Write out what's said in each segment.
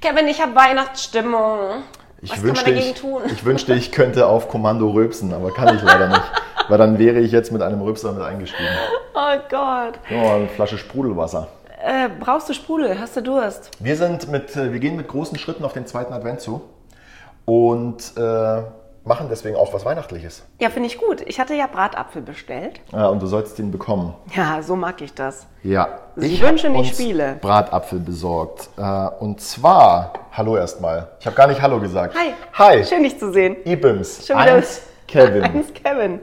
Kevin, ich habe Weihnachtsstimmung. Ich Was wünschte, dagegen ich, tun? ich wünschte, ich könnte auf Kommando rülpsen, aber kann ich leider nicht. Weil dann wäre ich jetzt mit einem Rülpser mit eingestiegen. Oh Gott. Oh, eine Flasche Sprudelwasser. Äh, brauchst du Sprudel? Hast du Durst? Wir, sind mit, äh, wir gehen mit großen Schritten auf den zweiten Advent zu und äh, machen deswegen auch was Weihnachtliches. Ja, finde ich gut. Ich hatte ja Bratapfel bestellt. Ja, und du sollst den bekommen. Ja, so mag ich das. Ja. Sie ich ich uns spiele. Bratapfel besorgt. Äh, und zwar, hallo erstmal. Ich habe gar nicht Hallo gesagt. Hi. Hi. Schön, dich zu sehen. Ibims. Schon wieder- Eins, Kevin. Eins Kevin.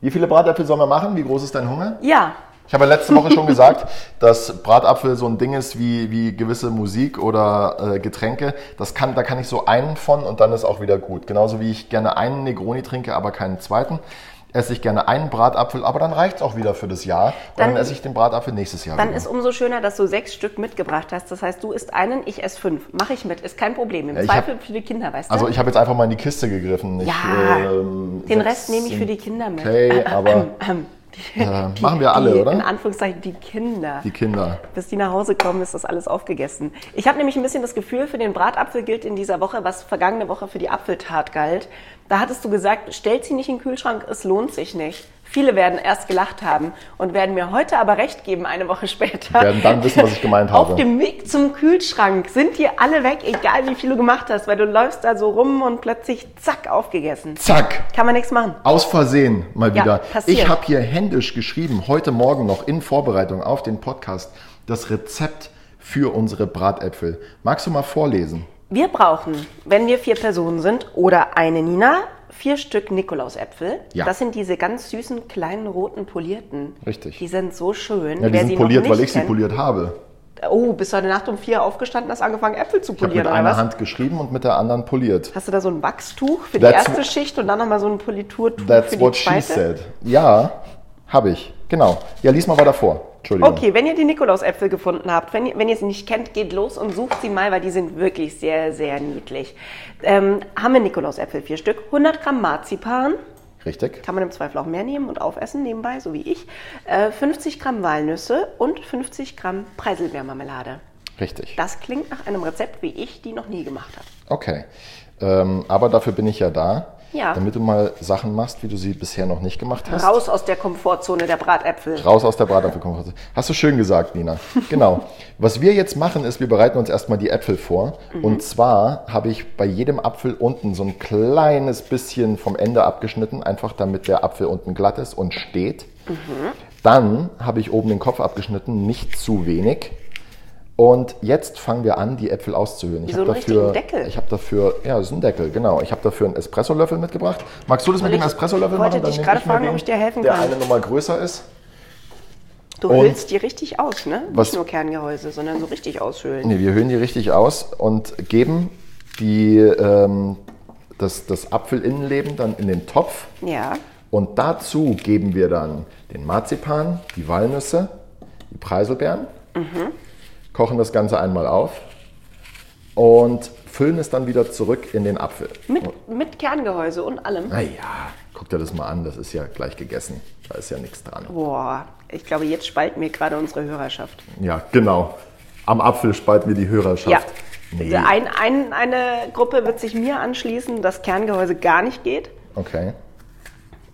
Wie viele Bratapfel sollen wir machen? Wie groß ist dein Hunger? Ja. Ich habe ja letzte Woche schon gesagt, dass Bratapfel so ein Ding ist wie, wie gewisse Musik oder äh, Getränke. Das kann, da kann ich so einen von und dann ist auch wieder gut. Genauso wie ich gerne einen Negroni trinke, aber keinen zweiten. Esse ich gerne einen Bratapfel, aber dann reicht es auch wieder für das Jahr. Und dann, Dann- esse ich den Bratapfel nächstes Jahr Dann wieder. ist umso schöner, dass du sechs Stück mitgebracht hast. Das heißt, du isst einen, ich esse fünf. Mache ich mit. Ist kein Problem. Im Ja, Zweifel hab- für die Kinder, weißt du? also ich habe jetzt einfach mal in die Kiste gegriffen. Ich, Ja, ähm, Den sechs Rest nehme ich für die Kinder mit. Okay, aber Ähm, die, äh, machen wir alle, die, oder? In Anführungszeichen die Kinder. die Kinder. Bis die nach Hause kommen, ist das alles aufgegessen. Ich habe nämlich ein bisschen das Gefühl, für den Bratapfel gilt in dieser Woche, was vergangene Woche für die Apfeltat galt. Da hattest du gesagt, stellt sie nicht in den Kühlschrank, es lohnt sich nicht. Viele werden erst gelacht haben und werden mir heute aber recht geben, eine Woche später. Werden dann wissen, was ich gemeint habe. Auf dem Weg zum Kühlschrank sind die alle weg, egal wie viel du gemacht hast, weil du läufst da so rum und plötzlich zack, aufgegessen. Zack! Kann man nichts machen. Aus Versehen mal Ja, wieder. passiert. Ich habe hier händisch geschrieben, heute Morgen noch in Vorbereitung auf den Podcast, das Rezept für unsere Bratäpfel. Magst du mal vorlesen? Wir brauchen, wenn wir vier Personen sind oder eine Nina, vier Stück Nikolausäpfel. Ja. Das sind diese ganz süßen, kleinen, roten, polierten. Richtig. Die sind so schön. Ja, die Wer sind sie poliert, weil ich sie kennt- poliert habe. Oh, bist du heute Nacht um vier aufgestanden, hast angefangen, Äpfel zu Ich habe polieren, mit einer was? Hand geschrieben und mit der anderen poliert. Hast du da so ein Wachstuch für That's die erste Schicht und dann nochmal so ein Politurtuch That's für die what she zweite? said. Ja, habe ich. Genau. Ja, lies mal weiter vor. Entschuldigung. Okay, wenn ihr die Nikolausäpfel gefunden habt, wenn ihr, wenn ihr sie nicht kennt, geht los und sucht sie mal, weil die sind wirklich sehr, sehr niedlich. Ähm, haben wir Nikolausäpfel, vier Stück, 100 Gramm Marzipan, Richtig. kann man im Zweifel auch mehr nehmen und aufessen nebenbei, so wie ich, äh, 50 Gramm Walnüsse und 50 Gramm Preiselbeermarmelade. Richtig. Das klingt nach einem Rezept, wie ich die noch nie gemacht habe. Okay. Ähm, aber dafür bin ich ja da. Ja. Damit du mal Sachen machst, wie du sie bisher noch nicht gemacht hast. Raus aus der Komfortzone der Bratäpfel. Raus aus der Bratapfelkonferenz. Hast du schön gesagt, Nina. Genau. Was wir jetzt machen, ist, wir bereiten uns erstmal die Äpfel vor. Und zwar habe ich bei jedem Apfel unten so ein kleines bisschen vom Ende abgeschnitten, einfach damit der Apfel unten glatt ist und steht. Dann habe ich oben den Kopf abgeschnitten, nicht zu wenig. Und jetzt fangen wir an, die Äpfel auszuhöhlen. Ich so habe dafür, Deckel. ich habe dafür, ja, das ist ein Deckel, genau. Ich habe dafür einen Espressolöffel mitgebracht. Magst du das mit dem ich Espressolöffel wollte machen? Dann dich nehme gerade ich fragen, den, ob ich dir helfen der kann. eine Nummer größer ist. Du Und- hüllst die richtig aus, ne? Was- Nicht nur Kerngehäuse, sondern so richtig aushöhlen. Nee, wir höhlen die richtig aus und geben die, ähm, das, das Apfelinnenleben dann in den Topf. Ja. Und dazu geben wir dann den Marzipan, die Walnüsse, die Preiselbeeren, kochen das Ganze einmal auf und füllen es dann wieder zurück in den Apfel. Mit, mit Kerngehäuse und allem. Naja, guck dir das mal an, das ist ja gleich gegessen. Da ist ja nichts dran. Boah, ich glaube, jetzt spalten wir gerade unsere Hörerschaft. Ja, genau. Am Apfel spalten wir die Hörerschaft. Ja. Nee. Ein, ein, eine Gruppe wird sich mir anschließen, dass Kerngehäuse gar nicht geht. Okay.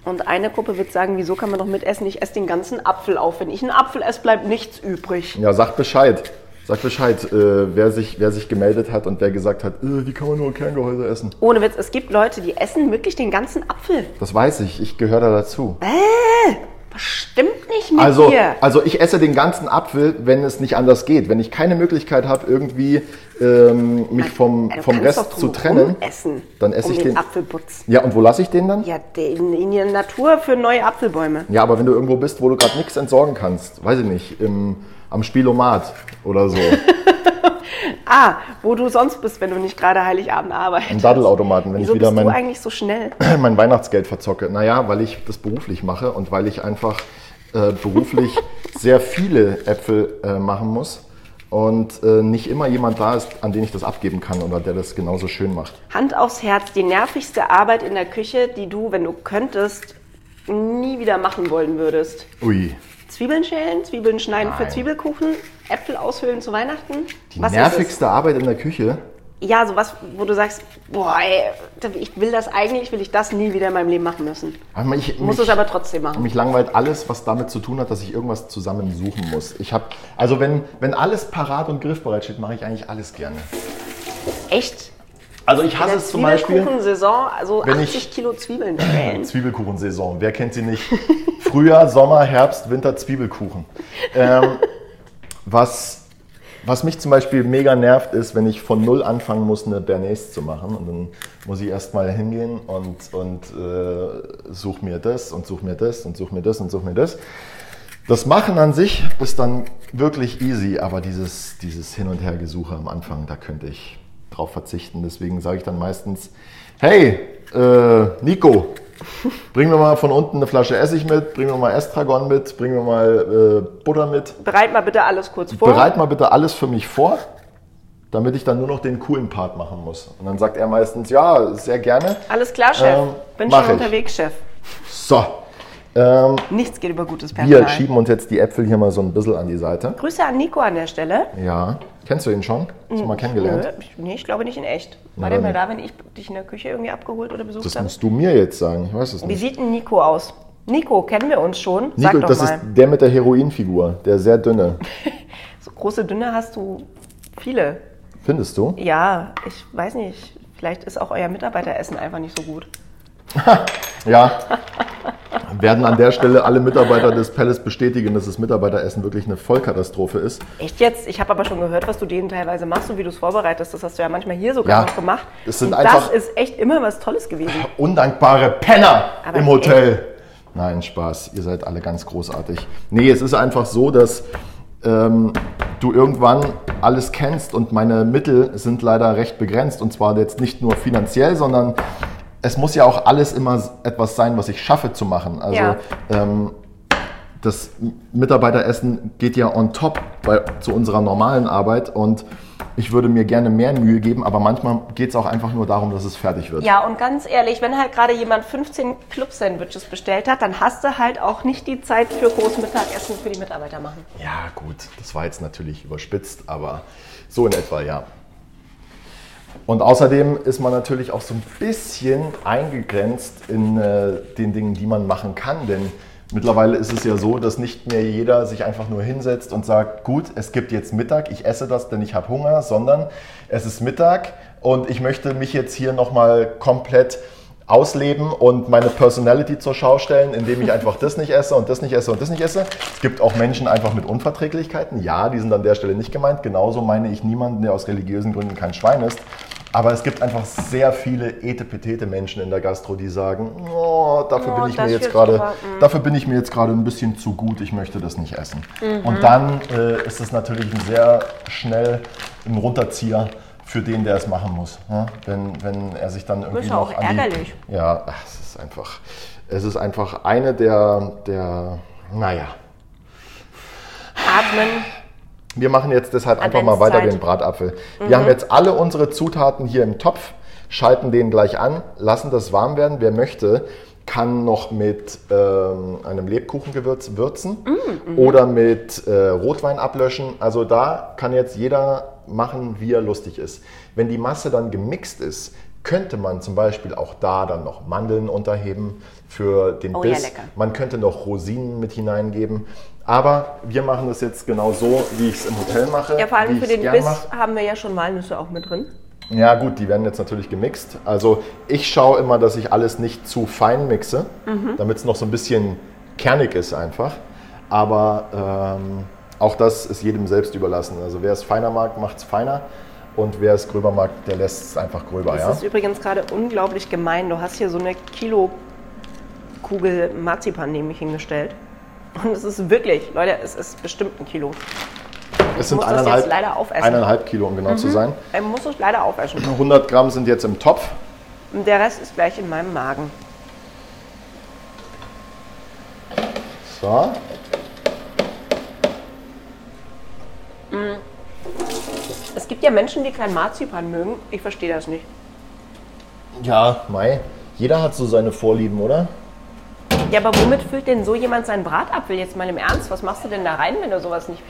Und eine Gruppe wird sagen, wieso kann man doch mitessen? Ich esse den ganzen Apfel auf. Wenn ich einen Apfel esse, bleibt nichts übrig. Ja, sag Bescheid. Sag Bescheid, äh, wer, sich, wer sich gemeldet hat und wer gesagt hat, äh, wie kann man nur Kerngehäuse essen? Ohne Witz, es gibt Leute, die essen wirklich den ganzen Apfel. Das weiß ich, ich gehöre da dazu. Was stimmt nicht mit Also, dir? also ich esse den ganzen Apfel, wenn es nicht anders geht. Wenn ich keine Möglichkeit habe, irgendwie ähm, mich vom, Du vom Rest zu trennen, essen, dann esse um ich den den. Apfelputz. Ja, und wo lasse ich den dann? Ja, den, in der Natur für neue Apfelbäume. Ja, aber wenn du irgendwo bist, wo du gerade nichts entsorgen kannst, weiß ich nicht, im, am Spielomat oder so. Ah, wo du sonst bist, wenn du nicht gerade Heiligabend arbeitest. Am Daddelautomaten, wenn Wieso ich wieder bist du mein, eigentlich so schnell? mein Weihnachtsgeld verzocke. Naja, weil ich das beruflich mache und weil ich einfach äh, beruflich sehr viele Äpfel äh, machen muss und äh, nicht immer jemand da ist, an den ich das abgeben kann oder der das genauso schön macht. Hand aufs Herz, die nervigste Arbeit in der Küche, die du, wenn du könntest, nie wieder machen wollen würdest. Ui. Zwiebeln schälen, Zwiebeln schneiden für Nein. Zwiebelkuchen, Äpfel aushöhlen zu Weihnachten. Die Was ist nervigste Arbeit in der Küche. Ja, sowas, wo du sagst, boah, ey, ich will das eigentlich, will ich das nie wieder in meinem Leben machen müssen. Aber ich, Muss mich- es aber trotzdem machen. Mich langweilt alles, was damit zu tun hat, dass ich irgendwas zusammen suchen muss. Ich habe, also wenn, wenn alles parat und griffbereit steht, mache ich eigentlich alles gerne. Echt? Also ich hasse es zum Beispiel. Zwiebelkuchensaison, also wenn 80 ich- Kilo Zwiebeln. Zwiebelkuchensaison, wer kennt sie nicht? Frühjahr, Sommer, Herbst, Winter, Zwiebelkuchen. Ähm, was, was mich zum Beispiel mega nervt, ist, wenn ich von null anfangen muss, eine Bernays zu machen. Und dann muss ich erstmal hingehen und, und äh, such mir das und such mir das und such mir das und such mir das. Das Machen an sich ist dann wirklich easy, aber dieses, dieses Hin- und Hergesuche am Anfang, da könnte ich drauf verzichten. Deswegen sage ich dann meistens, hey, äh, Nico, bring mir mal von unten eine Flasche Essig mit, bring mir mal Estragon mit, bring mir mal äh, Butter mit. Bereit mal bitte alles kurz vor. Bereit mal bitte alles für mich vor, damit ich dann nur noch den coolen Part machen muss. Und dann sagt er meistens, ja, sehr gerne. Alles klar, Chef. Ähm, Bin schon unterwegs, Chef. So, ähm, Nichts geht über gutes Personal. wir schieben uns jetzt die Äpfel hier mal so ein bisschen an die Seite. Grüße an Nico an der Stelle. Ja, kennst du ihn schon? Hast du mal kennengelernt? Nö, ich, nee, ich glaube nicht in echt. War der mal da, wenn ich dich in der Küche irgendwie abgeholt oder besucht Das habe? musst du mir jetzt sagen, ich weiß es Wie nicht. sieht denn Nico aus? Nico, kennen wir uns schon? Sag Nico, doch das mal. ist der mit der Heroinfigur, der sehr dünne. So große Dünne hast du viele. Findest du? Ja, ich weiß nicht. Vielleicht ist auch euer Mitarbeiteressen einfach nicht so gut. Ja. Werden an der Stelle alle Mitarbeiter des Palace bestätigen, dass das Mitarbeiteressen wirklich eine Vollkatastrophe ist. Echt jetzt? Ich habe aber schon gehört, was du denen teilweise machst und wie du es vorbereitest. Das hast du ja manchmal hier sogar Ja, noch gemacht. das sind und einfach- das ist echt immer was Tolles gewesen. Undankbare Penner Aber im Hotel. Nein, Spaß. Ihr seid alle ganz großartig. Nee, es ist einfach so, dass ähm, du irgendwann alles kennst und meine Mittel sind leider recht begrenzt. Und zwar jetzt nicht nur finanziell, sondern es muss ja auch alles immer etwas sein, was ich schaffe zu machen. Also Ja. ähm, das Mitarbeiteressen geht ja on top bei, zu unserer normalen Arbeit und ich würde mir gerne mehr Mühe geben, aber manchmal geht es auch einfach nur darum, dass es fertig wird. Ja, und ganz ehrlich, wenn halt gerade jemand 15 Club-Sandwiches bestellt hat, dann hast du halt auch nicht die Zeit für Großmittagessen für die Mitarbeiter machen. Ja, gut, das war jetzt natürlich überspitzt, aber so in etwa, ja. Und außerdem ist man natürlich auch so ein bisschen eingegrenzt in äh, den Dingen, die man machen kann, denn mittlerweile ist es ja so, dass nicht mehr jeder sich einfach nur hinsetzt und sagt, gut, es gibt jetzt Mittag, ich esse das, denn ich habe Hunger, sondern es ist Mittag und ich möchte mich jetzt hier nochmal komplett ausleben und meine Personality zur Schau stellen, indem ich einfach das nicht esse und das nicht esse und das nicht esse. Es gibt auch Menschen einfach mit Unverträglichkeiten. Ja, die sind an der Stelle nicht gemeint. Genauso meine ich niemanden, der aus religiösen Gründen kein Schwein ist. Aber es gibt einfach sehr viele etepetete Menschen in der Gastro, die sagen, oh, dafür Oh, bin ich mir jetzt mm. dafür bin ich mir jetzt gerade ein bisschen zu gut. Ich möchte das nicht essen. Mhm. Und dann äh, ist es natürlich ein sehr schnell ein Runterzieher für den, der es machen muss. Ja? Wenn, wenn er sich dann irgendwie ja auch noch an die, ärgerlich. ja, ach, es ist einfach, es ist einfach eine der, der, naja. Atmen. Wir machen jetzt deshalb einfach mal weiter den Bratapfel. Wir haben jetzt alle unsere Zutaten hier im Topf, schalten den gleich an, lassen das warm werden. Wer möchte, kann noch mit ähm, einem Lebkuchengewürz würzen oder mit äh, Rotwein ablöschen. Also da kann jetzt jeder machen, wie er lustig ist. Wenn die Masse dann gemixt ist, könnte man zum Beispiel auch da dann noch Mandeln unterheben für den Oh ja, Biss. lecker. Man könnte noch Rosinen mit hineingeben. Aber wir machen das jetzt genau so, wie ich es im Hotel mache. Ja, vor allem für den Biss mach. haben wir ja schon Walnüsse auch mit drin. Ja gut, die werden jetzt natürlich gemixt. Also ich schaue immer, dass ich alles nicht zu fein mixe, Mhm. damit es noch so ein bisschen kernig ist einfach. Aber ähm, auch das ist jedem selbst überlassen. Also wer es feiner mag, macht es feiner. Und wer es gröber mag, der lässt es einfach gröber. Das Ja? ist übrigens gerade unglaublich gemein. Du hast hier so eine Kilo Kugel Marzipan neben mich hingestellt. Und es ist wirklich, Leute, es ist bestimmt ein Kilo. Es sind eineinhalb, jetzt leider aufessen. eineinhalb Kilo, um genau zu sein. Ich muss es leider aufessen. 100 Gramm sind jetzt im Topf. Und der Rest ist gleich in meinem Magen. So. Es gibt ja Menschen, die kein Marzipan mögen. Ich verstehe das nicht. Ja, Mai. Jeder hat so seine Vorlieben, oder? Ja, aber womit füllt denn so jemand seinen Bratapfel jetzt mal im Ernst? Was machst du denn da rein, wenn du sowas nicht,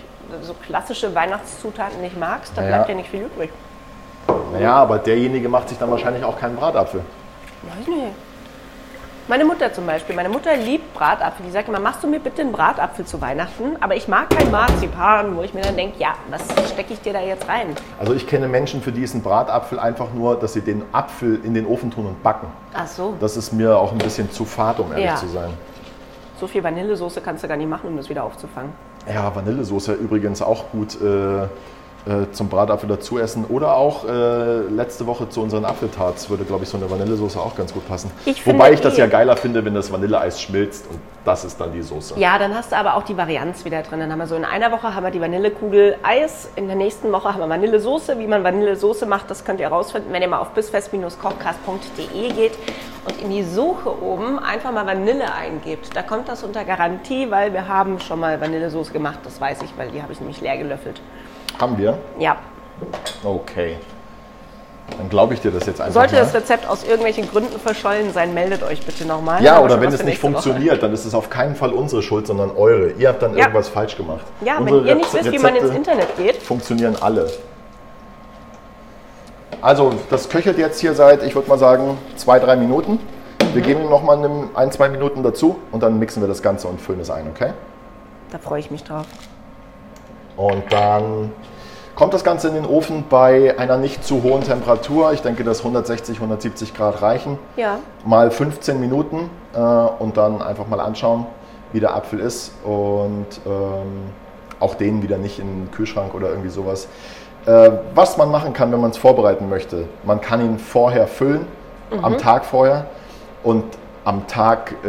so klassische Weihnachtszutaten nicht magst? Da Ja. bleibt ja nicht viel übrig. Naja, aber derjenige macht sich dann wahrscheinlich auch keinen Bratapfel. Weiß nicht. Meine Mutter zum Beispiel. Meine Mutter liebt Bratapfel. Die sagt immer, machst du mir bitte einen Bratapfel zu Weihnachten? Aber ich mag kein Marzipan, wo ich mir dann denke, ja, was stecke ich dir da jetzt rein? Also ich kenne Menschen, für die ist ein Bratapfel einfach nur, dass sie den Apfel in den Ofen tun und backen. Ach so, Das ist mir auch ein bisschen zu fad, um ehrlich Ja. zu sein. so viel Vanillesoße kannst du gar nicht machen, um das wieder aufzufangen. Ja, Vanillesoße übrigens auch gut äh, äh, zum Bratapfel dazu essen. Oder auch äh, letzte Woche zu unseren Apfeltarts würde, glaube ich, so eine Vanillesoße auch ganz gut passen. Ich Wobei ich das eh- ja geiler finde, wenn das Vanilleeis schmilzt und das ist dann die Soße. Ja, dann hast du aber auch die Varianz wieder drin. Dann haben wir so in einer Woche haben wir die Vanillekugel Eis, in der nächsten Woche haben wir Vanillesoße. Wie man Vanillesoße macht, das könnt ihr herausfinden, wenn ihr mal auf bisfest-kochcast.de geht und in die Suche oben einfach mal Vanille eingebt. Da kommt das unter Garantie, weil wir haben schon mal Vanillesoße gemacht, das weiß ich, weil die habe ich nämlich leer gelöffelt. Haben wir? Ja, Okay. Dann glaube ich dir das jetzt einfach sollte mal. das Rezept aus irgendwelchen Gründen verschollen sein, meldet euch bitte nochmal. ja, oder wenn es nicht nächste Woche. funktioniert, dann ist es auf keinen Fall unsere Schuld, sondern eure. Ihr habt dann Ja. irgendwas falsch gemacht. Ja, Unsere wenn ihr nicht wisst, wie man ins Internet geht. funktionieren alle. Also, das köchelt jetzt hier seit, ich würde mal sagen, zwei, drei Minuten. Wir geben ihm noch mal eine- ein, zwei Minuten dazu und dann mixen wir das Ganze und füllen es ein, okay? Da freue ich mich drauf. Und dann kommt das Ganze in den Ofen bei einer nicht zu hohen Temperatur. Ich denke, dass 160, 170 Grad reichen. Ja. Mal 15 Minuten äh, und dann einfach mal anschauen, wie der Apfel ist. Und ähm, auch den wieder nicht in den Kühlschrank oder irgendwie sowas. Äh, was man machen kann, wenn man es vorbereiten möchte, man kann ihn vorher füllen, am Tag vorher. Und am Tag, äh,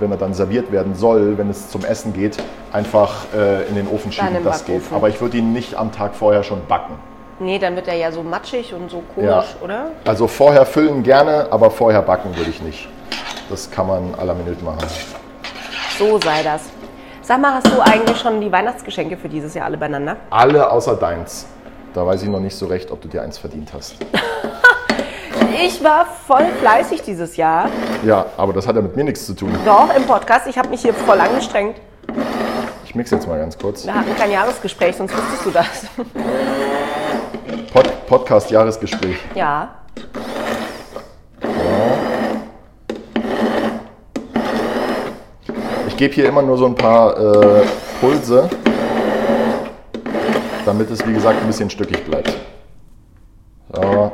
wenn er dann serviert werden soll, wenn es zum Essen geht, einfach äh, in den Ofen schieben. Das geht. Backofen. Aber ich würde ihn nicht am Tag vorher schon backen. Nee, dann wird er ja so matschig und so komisch, Ja. oder? Also vorher füllen gerne, aber vorher backen würde ich nicht. Das kann man la Minute machen. So sei das. Sag mal, hast du eigentlich schon die Weihnachtsgeschenke für dieses Jahr alle beieinander? Alle außer deins. Da weiß ich noch nicht so recht, ob du dir eins verdient hast. Ich war voll fleißig dieses Jahr. Ja, aber das hat ja mit mir nichts zu tun. Doch, im Podcast. Ich habe mich hier voll angestrengt. Ich mix jetzt mal ganz kurz. Wir hatten kein Jahresgespräch, sonst wüsstest du das. Pod Podcast-Jahresgespräch. Ja. Ich gebe hier immer nur so ein paar äh, Pulse, damit es wie gesagt ein bisschen stückig bleibt. So.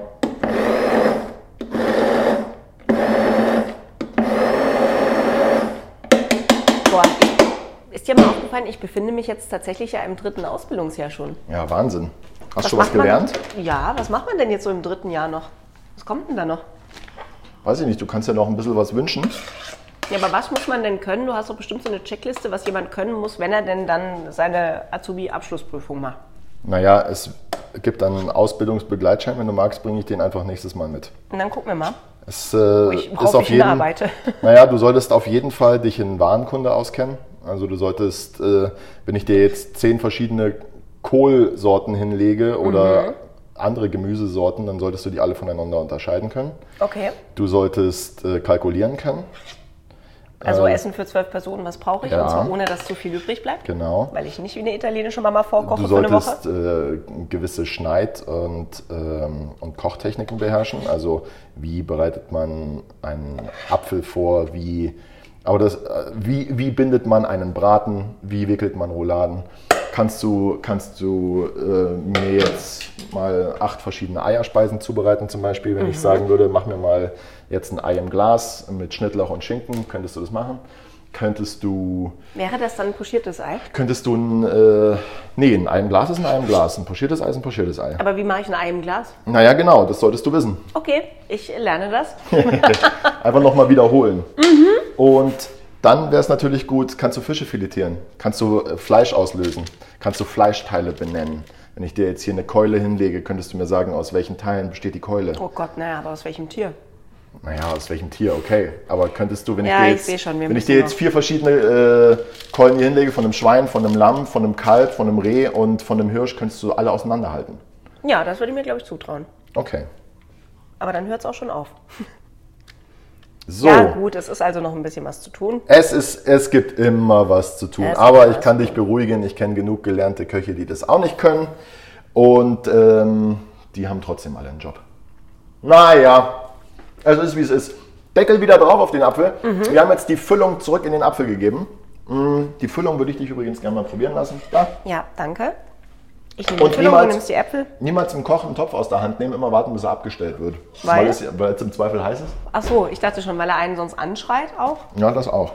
Boah, ich, ist dir mal aufgefallen, ich befinde mich jetzt tatsächlich ja im dritten Ausbildungsjahr schon. Ja, Wahnsinn. Hast du was macht man- gelernt? Ja, was macht man denn jetzt so im dritten Jahr noch? Was kommt denn da noch? Weiß ich nicht, du kannst ja noch ein bisschen was wünschen. Ja, aber was muss man denn können? Du hast doch bestimmt so eine Checkliste, was jemand können muss, wenn er denn dann seine Azubi-Abschlussprüfung macht. Naja, es gibt einen Ausbildungsbegleitschein. Wenn du magst, bringe ich den einfach nächstes Mal mit. Und dann gucken wir mal. Es äh, ich- ist auf ich jeden hinarbeite. Naja, du solltest auf jeden Fall dich in Warenkunde auskennen. Also du solltest, äh, wenn ich dir jetzt zehn verschiedene Kohlsorten hinlege oder Mhm. andere Gemüsesorten, dann solltest du die alle voneinander unterscheiden können. Okay. Du solltest äh, kalkulieren können. Also Äh, Essen für zwölf Personen, was brauche ich? ja. Und zwar ohne, dass zu viel übrig bleibt. Genau. Weil ich nicht wie eine italienische Mama vorkoche Du für eine Woche. solltest äh, gewisse Schneid- und, ähm, und Kochtechniken beherrschen. Also wie bereitet man einen Apfel vor, wie, aber das, äh, wie, wie bindet man einen Braten, wie wickelt man Rouladen. Kannst du, kannst du äh, mir jetzt mal acht verschiedene Eierspeisen zubereiten zum Beispiel, wenn Mhm. ich sagen würde, mach mir mal jetzt ein Ei im Glas mit Schnittlauch und Schinken, könntest du das machen? Könntest du Wäre das dann ein pochiertes Ei? Könntest du ein, äh, nee, ein Ei im Glas ist ein Ei im Glas, ein pochiertes Ei ist ein pochiertes Ei. Aber wie mache ich ein Ei im Glas? Naja, genau, das solltest du wissen. Okay, ich lerne das. Einfach nochmal wiederholen. Und Dann wäre es natürlich gut, kannst du Fische filetieren, kannst du äh, Fleisch auslösen, kannst du Fleischteile benennen. Wenn ich dir jetzt hier eine Keule hinlege, könntest du mir sagen, aus welchen Teilen besteht die Keule? Oh Gott, naja, aber aus welchem Tier? Naja, aus welchem Tier, okay. Aber könntest du, wenn Ja, ich dir jetzt, schon, wenn ich dir jetzt vier verschiedene äh, Keulen hier hinlege, von einem Schwein, von einem Lamm, von einem Kalb, von einem Reh und von einem Hirsch, könntest du alle auseinanderhalten. Ja, das würde ich mir, glaube ich, zutrauen. Okay. Aber dann hört es auch schon auf. So. Ja, gut, es ist also noch ein bisschen was zu tun. Es, ist, es gibt immer was zu tun. Es Aber ich kann dich beruhigen, ich kenne genug gelernte Köche, die das auch nicht können. Und ähm, die haben trotzdem alle einen Job. Naja, es ist wie es ist. Deckel wieder drauf auf den Apfel. Mhm. Wir haben jetzt die Füllung zurück in den Apfel gegeben. Mm, Die Füllung würde ich dich übrigens gerne mal probieren lassen. Da. Ja, danke. Ich nehme Und niemals- nimmst die Äpfel. Niemals im Kochen einen Topf aus der Hand nehmen, immer warten, bis er abgestellt wird. Weil? es, weil es im Zweifel heiß ist. Ach so, ich dachte schon, weil er einen sonst anschreit auch. Ja, das auch.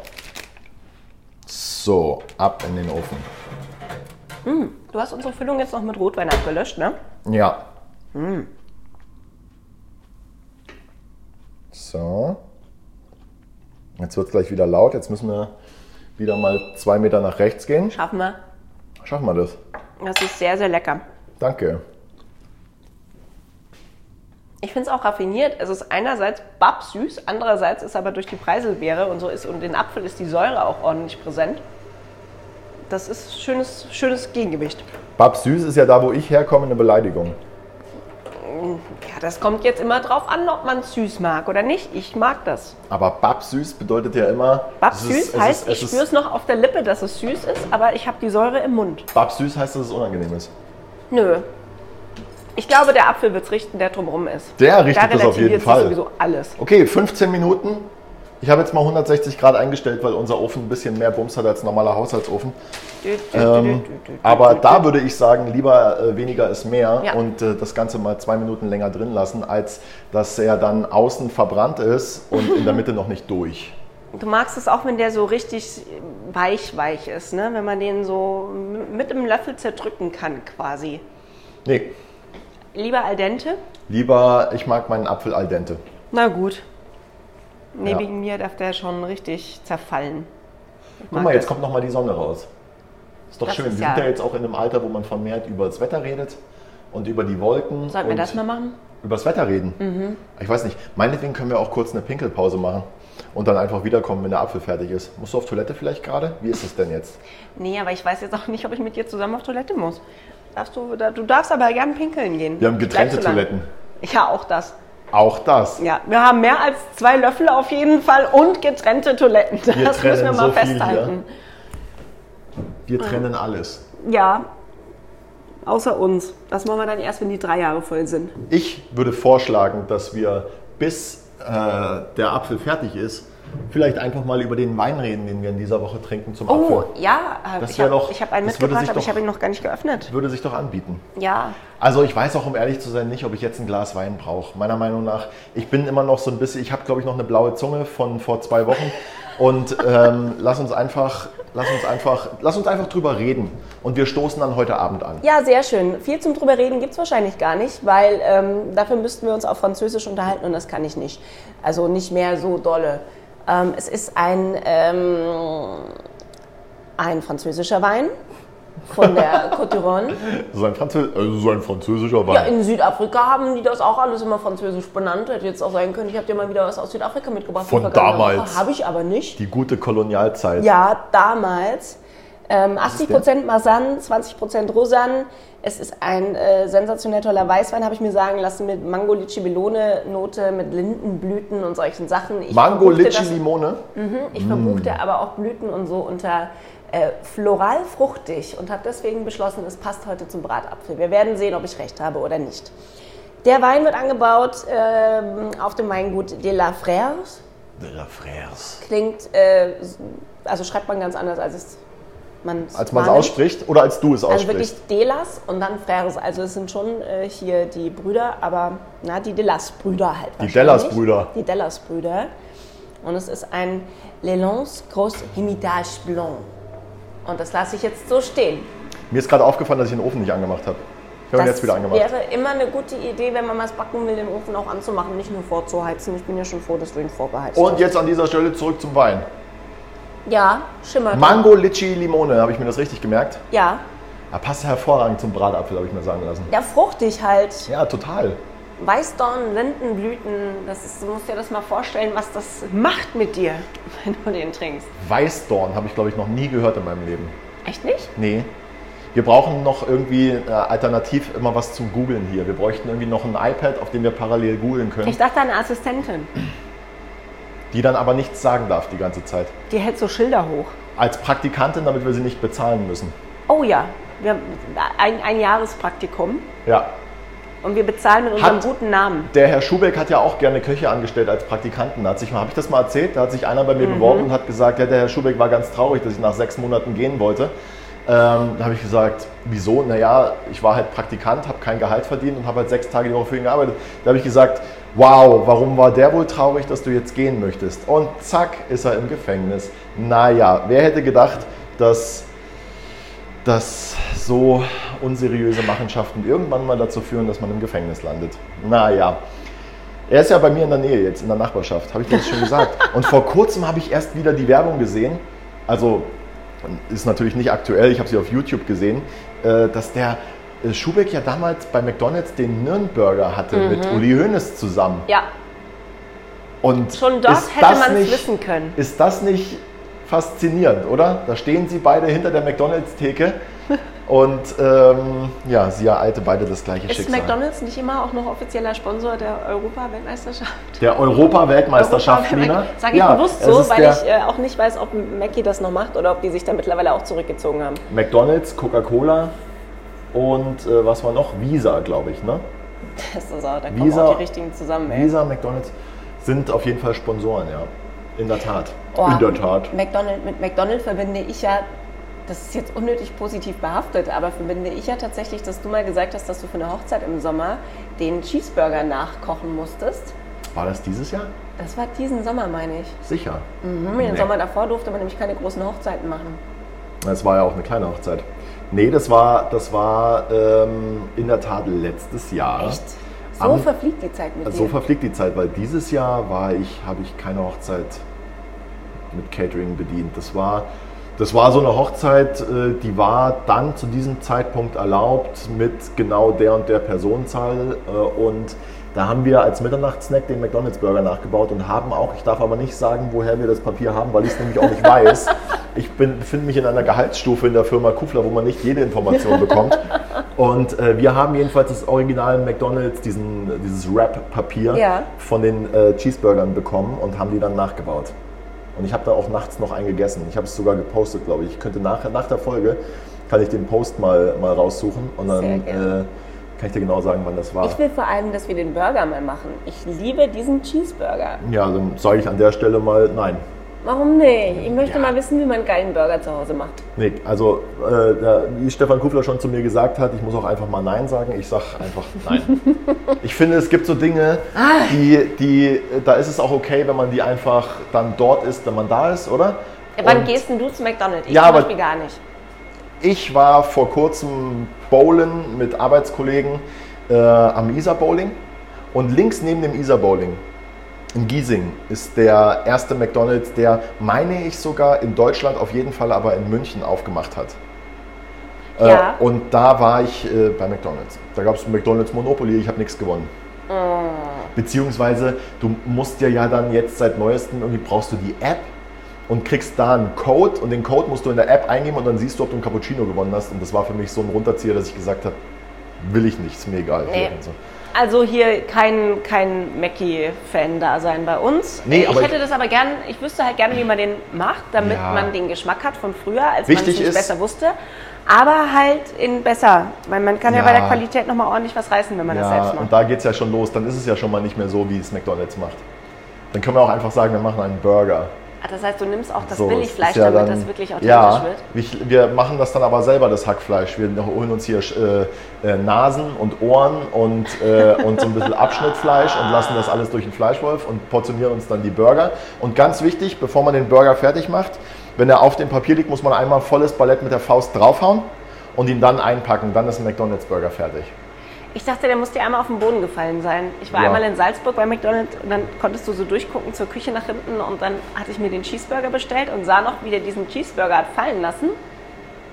So, ab in den Ofen. Du hast unsere Füllung jetzt noch mit Rotwein abgelöscht, ne? Ja. So. Jetzt wird es gleich wieder laut. Jetzt müssen wir wieder mal zwei Meter nach rechts gehen. Schaffen wir. Schaffen wir das? Das ist sehr, sehr lecker. Danke. Ich finde es auch raffiniert. Es ist einerseits babsüß, andererseits ist aber durch die Preiselbeere und so ist und den Apfel ist die Säure auch ordentlich präsent. Das ist schönes, schönes Gegengewicht. Babs Süß ist ja da, wo ich herkomme, eine Beleidigung. Ja, das kommt jetzt immer drauf an, ob man süß mag oder nicht. Ich mag das. Aber Babs Süß bedeutet ja immer. Babs es ist- süß es heißt, ist- es ich spüre es noch auf der Lippe, dass es süß ist, aber ich habe die Säure im Mund. Babs Süß heißt, dass es unangenehm ist. Nö. Ich glaube, der Apfel wird es richten, der drumherum ist. Der richtet da das auf jeden Fall. sowieso alles. Okay, 15 Minuten. Ich habe jetzt mal 160 Grad eingestellt, weil unser Ofen ein bisschen mehr Bums hat als ein normaler Haushaltsofen. Ähm, aber da würde ich sagen, lieber äh, weniger ist mehr Ja. und äh, das Ganze mal zwei Minuten länger drin lassen, als dass er dann außen verbrannt ist und in der Mitte noch nicht durch. Du magst es auch, wenn der so richtig weich, weich ist, ne? Wenn man den so mit einem Löffel zerdrücken kann, quasi. Nee, Lieber al dente? lieber, ich mag meinen Apfel al dente. Na gut. Neben Ja. mir darf der schon richtig zerfallen. Guck mal, jetzt das. kommt noch mal die Sonne raus. Ist doch Das schön. ist wir ja- sind ja jetzt auch in einem Alter, wo man vermehrt über das Wetter redet und über die Wolken. Sollten wir das mal machen? Über das Wetter reden. Ich weiß nicht, meinetwegen können wir auch kurz eine Pinkelpause machen und dann einfach wiederkommen, wenn der Apfel fertig ist. Musst du auf Toilette vielleicht gerade? Wie ist es denn jetzt? Nee, aber ich weiß jetzt auch nicht, ob ich mit dir zusammen auf Toilette muss. Darfst du, du darfst aber gern pinkeln gehen. Wir haben getrennte. Toiletten. Ja, auch das. Auch das. Ja, wir haben mehr als zwei Löffel auf jeden Fall und getrennte Toiletten. Das müssen wir mal so festhalten. Wir trennen alles. Ja, außer uns. Das machen wir dann erst, wenn die drei Jahre voll sind. Ich würde vorschlagen, dass wir bis äh, der Apfel fertig ist, vielleicht einfach mal über den Wein reden, den wir in dieser Woche trinken zum Oh, Apfel. ja, äh, Das ich habe hab einen mitgebracht, aber ich doch- habe ihn noch gar nicht geöffnet. Würde sich doch anbieten. Ja, Also ich weiß auch, um ehrlich zu sein, nicht, ob ich jetzt ein Glas Wein brauche. Meiner Meinung nach, ich bin immer noch so ein bisschen, ich habe glaube ich noch eine blaue Zunge von vor zwei Wochen. Und ähm, lass uns einfach, lass uns einfach, lass uns einfach drüber reden. Und wir stoßen dann heute Abend an. Ja, sehr schön. Viel zum drüber reden gibt es wahrscheinlich gar nicht, weil ähm, dafür müssten wir uns auf Französisch unterhalten und das kann ich nicht. Also nicht mehr so dolle. Ähm, es ist ein, ähm, ein französischer Wein von der Côte d'Iron. So ein, Französ also so ein französischer Wein. Ja, in Südafrika haben die das auch alles immer französisch benannt. Hätte jetzt auch sein können, ich habe dir mal wieder was aus Südafrika mitgebracht. Von damals. Habe ich aber nicht. Die gute Kolonialzeit. Ja, damals. Ähm, 80% Masan, 20% Rosan. Es ist ein äh, sensationell toller Weißwein, habe ich mir sagen lassen, mit Mango, Melone, Note, mit Lindenblüten und solchen Sachen. Ich Mango, das- Limone. Ich verbuchte aber auch Blüten und so unter äh, floral fruchtig und habe deswegen beschlossen, es passt heute zum Bratapfel. Wir werden sehen, ob ich recht habe oder nicht. Der Wein wird angebaut ähm, auf dem Weingut de la Frères. De la Frères. Klingt, äh, also schreibt man ganz anders, als es man Als man es ausspricht oder als du es Also wirklich aussprichst. Delas und dann Frères. Also es sind schon äh, hier die Brüder, aber na, die Delas-Brüder halt. Die. Delas-Brüder. Die Delas-Brüder. Und es ist ein Lelance Gros Hermitage Blanc. Und das lasse ich jetzt so stehen. Mir ist gerade aufgefallen, dass ich den Ofen nicht angemacht habe. Ich habe ihn jetzt wieder angemacht. wäre immer eine gute Idee, wenn man was backen will, den Ofen auch anzumachen, nicht nur vorzuheizen. Ich bin ja schon froh, dass du ihn vorbeheizt Und hast. jetzt an dieser Stelle zurück zum Wein. Ja, schimmert. Mango, Litchi, Limone, habe ich mir das richtig gemerkt? Ja. Da passt hervorragend zum Bratapfel, habe ich mir sagen lassen. Ja, fruchtig halt. Ja, total. Weißdorn, Lindenblüten, das ist, du musst dir das mal vorstellen, was das macht mit dir, wenn du den trinkst. Weißdorn habe ich, glaube ich, noch nie gehört in meinem Leben. Echt nicht? Nee. Wir brauchen noch irgendwie äh, alternativ immer was zum Googeln hier. Wir bräuchten irgendwie noch ein iPad, auf dem wir parallel googeln können, Ich dachte eine Assistentin, die dann aber nichts sagen darf die ganze Zeit. die hält so Schilder hoch. Als Praktikantin, damit wir sie nicht bezahlen müssen. Oh ja, wir haben ein, ein Jahrespraktikum Ja. und wir bezahlen mit unserem Hat- guten Namen. Der Herr Schubeck hat ja auch gerne Köche angestellt als Praktikanten. Da hat sich mal, habe ich das mal erzählt? Da hat sich einer bei mir beworben und hat gesagt, ja, der Herr Schubeck war ganz traurig, dass ich nach sechs Monaten gehen wollte. Ähm, da habe ich gesagt, wieso? Naja, ich war halt Praktikant, habe kein Gehalt verdient und habe halt sechs Tage die Woche für ihn gearbeitet. Da habe ich gesagt, wow, warum war der wohl traurig, dass du jetzt gehen möchtest? Und zack, ist er im Gefängnis. Naja, wer hätte gedacht, dass dass so unseriöse Machenschaften irgendwann mal dazu führen, dass man im Gefängnis landet. Naja. Er ist ja bei mir in der Nähe jetzt, in der Nachbarschaft, habe ich dir das schon gesagt. Und vor kurzem habe ich erst wieder die Werbung gesehen, also ist natürlich nicht aktuell, ich habe sie auf YouTube gesehen, äh, dass der äh, Schubeck ja damals bei McDonalds den Nürnberger hatte mit Uli Hoeneß zusammen. Ja, Und schon dort hätte man es wissen können. ist das nicht faszinierend, oder? Da stehen sie beide hinter der McDonalds-Theke und ähm, ja, sie ereilte beide das gleiche Ist Schicksal. McDonalds nicht immer auch noch offizieller Sponsor der Europa-Weltmeisterschaft? der Europa-Weltmeisterschaft, Nina. Sage ich Ja, bewusst so, ist weil ich äh, auch nicht weiß, ob Mackie das noch macht oder ob die sich da mittlerweile auch zurückgezogen haben. McDonalds, Coca-Cola und äh, was war noch? Visa, glaube ich, ne? Das ist auch, da kommen Visa- auch die richtigen zusammen. Ey. Visa, McDonalds sind auf jeden Fall Sponsoren, ja. In der Tat. Oh, In der Tat. McDonald, mit McDonald's verbinde ich ja, das ist jetzt unnötig positiv behaftet, aber verbinde ich ja tatsächlich, dass du mal gesagt hast, dass du für eine Hochzeit im Sommer den Cheeseburger nachkochen musstest. War das dieses Jahr? Das war diesen Sommer, meine ich. Sicher. Mhm, Den Nee. Sommer davor durfte man nämlich keine großen Hochzeiten machen. Das war ja auch eine kleine Hochzeit. Nee, das war, das war ähm, in der Tat letztes Jahr. Echt? So Am- verfliegt die Zeit mit Also so dir. verfliegt die Zeit, weil dieses Jahr war ich, habe ich keine Hochzeit mit Catering bedient. Das war, das war so eine Hochzeit, äh, die war dann zu diesem Zeitpunkt erlaubt mit genau der und der Personenzahl. äh, Und da haben wir als Mitternachtssnack den McDonalds Burger nachgebaut und haben auch, ich darf aber nicht sagen, woher wir das Papier haben, weil ich es nämlich auch nicht weiß. Ich befinde mich in einer Gehaltsstufe in der Firma Kufler, wo man nicht jede Information bekommt. Und äh, wir haben jedenfalls das Original McDonalds, diesen, dieses Wrap-Papier Ja. von den äh, Cheeseburgern bekommen und haben die dann nachgebaut. Und ich habe da auch nachts noch einen gegessen. Ich habe es sogar gepostet, glaube ich. Ich könnte nach, nach der Folge, kann ich den Post mal, mal raussuchen und dann äh, kann ich dir genau sagen, wann das war. Ich will vor allem, dass wir den Burger mal machen. Ich liebe diesen Cheeseburger. ja, dann sage ich an der Stelle mal nein. Warum nicht? Ich möchte Ja. mal wissen, wie man einen geilen Burger zu Hause macht. Nee, also äh, der, wie Stefan Kufler schon zu mir gesagt hat, ich muss auch einfach mal Nein sagen. Ich sage einfach Nein. ich finde, es gibt so Dinge, Ah. die, die, da ist es auch okay, wenn man die einfach dann dort ist, wenn man da ist, oder? Ja, wann Und gehst denn du zu McDonald's? Ich Ja, zum aber- Beispiel gar nicht. Ich war vor kurzem bowlen mit Arbeitskollegen äh, am Isar Bowling und links neben dem Isar Bowling in Giesing ist der erste McDonald's, der, meine ich sogar, in Deutschland auf jeden Fall aber in München aufgemacht hat. Äh, Ja. und da war ich äh, bei McDonald's. Da gab es McDonald's Monopoly, ich habe nichts gewonnen. Beziehungsweise, du musst dir ja dann jetzt seit neuestem, irgendwie brauchst du die App und kriegst da einen Code und den Code musst du in der App eingeben und dann siehst du, ob du einen Cappuccino gewonnen hast. Und das war für mich so ein Runterzieher, dass ich gesagt habe, will ich nicht, ist mir egal. Nee. So. Also hier kein, kein Mackie-Fan da sein bei uns. Nee, ich hätte ich- das aber gern, ich wüsste halt gerne, wie man den macht, damit Ja. man den Geschmack hat von früher, als man es nicht ist- besser wusste. Aber halt in besser. Weil man kann ja, Ja. bei der Qualität nochmal ordentlich was reißen, wenn man das Ja, selbst macht. und da geht es ja schon los. Dann ist es ja schon mal nicht mehr so, wie es McDonald's macht. Dann können wir auch einfach sagen, wir machen einen Burger. Ah, das heißt, du nimmst auch das So, Billigfleisch, ja damit dann- das wirklich authentisch ja, wird. Ich, wir machen das dann aber selber, das Hackfleisch. Wir holen uns hier äh, äh, Nasen und Ohren und, äh, und so ein bisschen Abschnittfleisch und lassen das alles durch den Fleischwolf und portionieren uns dann die Burger. Und ganz wichtig, bevor man den Burger fertig macht, wenn er auf dem Papier liegt, muss man einmal volles Ballett mit der Faust draufhauen und ihn dann einpacken. Dann ist ein McDonalds-Burger fertig. Ich dachte, der muss dir einmal auf den Boden gefallen sein. Ich war Ja. einmal in Salzburg bei McDonald's und dann konntest du so durchgucken zur Küche nach hinten und dann hatte ich mir den Cheeseburger bestellt und sah noch, wie der diesen Cheeseburger hat fallen lassen,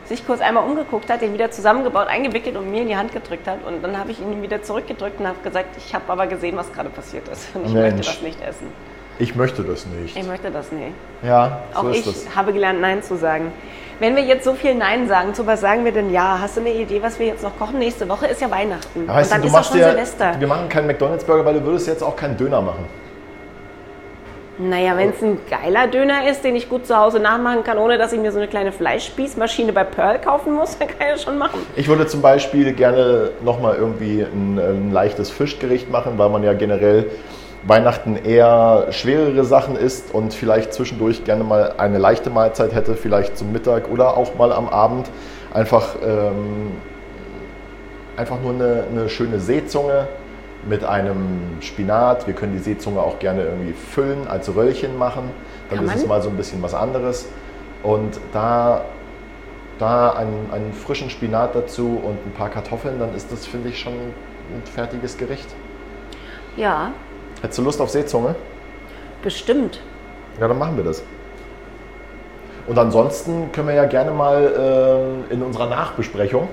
sich kurz einmal umgeguckt hat, den wieder zusammengebaut, eingewickelt und mir in die Hand gedrückt hat und dann habe ich ihn wieder zurückgedrückt und habe gesagt, ich habe aber gesehen, was gerade passiert ist und ich Mensch. möchte das nicht essen. Ich möchte das nicht. Ich möchte das nicht. Ja, so Auch ist ich das. habe gelernt, Nein zu sagen. Wenn wir jetzt so viel Nein sagen, zu was sagen wir denn ja? Hast du eine Idee, was wir jetzt noch kochen? Nächste Woche ist ja Weihnachten. Ja, weißt und dann du, du ist auch schon dir, Silvester. wir machen keinen McDonalds-Burger, weil du würdest jetzt auch keinen Döner machen. Naja, wenn es ein geiler Döner ist, den ich gut zu Hause nachmachen kann, ohne dass ich mir so eine kleine Fleischspießmaschine bei Pearl kaufen muss, dann kann ich das schon machen. Ich würde zum Beispiel gerne nochmal irgendwie ein, ein leichtes Fischgericht machen, weil man ja generell Weihnachten eher schwerere Sachen isst und vielleicht zwischendurch gerne mal eine leichte Mahlzeit hätte, vielleicht zum Mittag oder auch mal am Abend. Einfach, ähm, einfach nur eine, eine schöne Seezunge mit einem Spinat. Wir können die Seezunge auch gerne irgendwie füllen, als Röllchen machen. Dann ist es mal so ein bisschen was anderes. Und da da einen, einen frischen Spinat dazu und ein paar Kartoffeln, dann ist das, finde ich, schon ein fertiges Gericht. Ja, Hättest du Lust auf Seezunge? bestimmt. Ja, dann machen wir das. Und ansonsten können wir ja gerne mal ähm, in unserer Nachbesprechung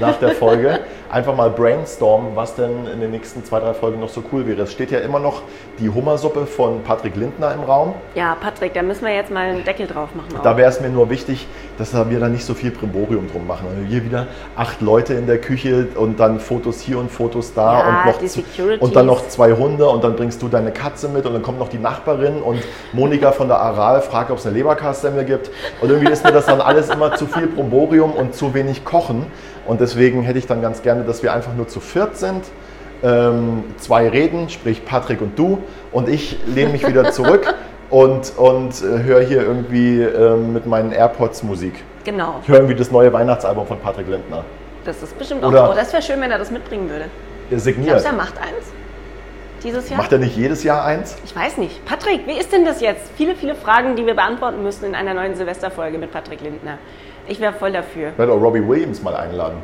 nach der Folge einfach mal brainstormen, was denn in den nächsten zwei, drei Folgen noch so cool wäre. Es steht ja immer noch die Hummersuppe von Patrick Lindner im Raum. Ja, Patrick, da müssen wir jetzt mal einen Deckel drauf machen. auch. Da wäre es mir nur wichtig, dass wir da nicht so viel Primborium drum machen. Also hier wieder acht Leute in der Küche und dann Fotos hier und Fotos da Ja, und, noch die z- Securities. und dann noch zwei Hunde und dann bringst du deine Katze mit und dann kommt noch die Nachbarin und Monika von der Aral fragt, ob es eine Leberkassemmel gibt. Und irgendwie ist mir das dann alles immer zu viel Primborium und zu wenig Kochen. Und deswegen hätte ich dann ganz gerne, dass wir einfach nur zu viert sind. Ähm, zwei reden, sprich Patrick und du, und ich lehne mich wieder zurück und, und äh, höre hier irgendwie ähm, mit meinen AirPods Musik. Genau, Ich höre irgendwie das neue Weihnachtsalbum von Patrick Lindner. das ist bestimmt auch Oder- so. Das wäre schön, wenn er das mitbringen würde. Er Glaubst signiert. du, er macht eins? Dieses Jahr? Macht er nicht jedes Jahr eins? Ich weiß nicht. Patrick, wie ist denn das jetzt? Viele, viele Fragen, die wir beantworten müssen in einer neuen Silvesterfolge mit Patrick Lindner. Ich wäre voll dafür. Ich werde auch Robbie Williams mal einladen.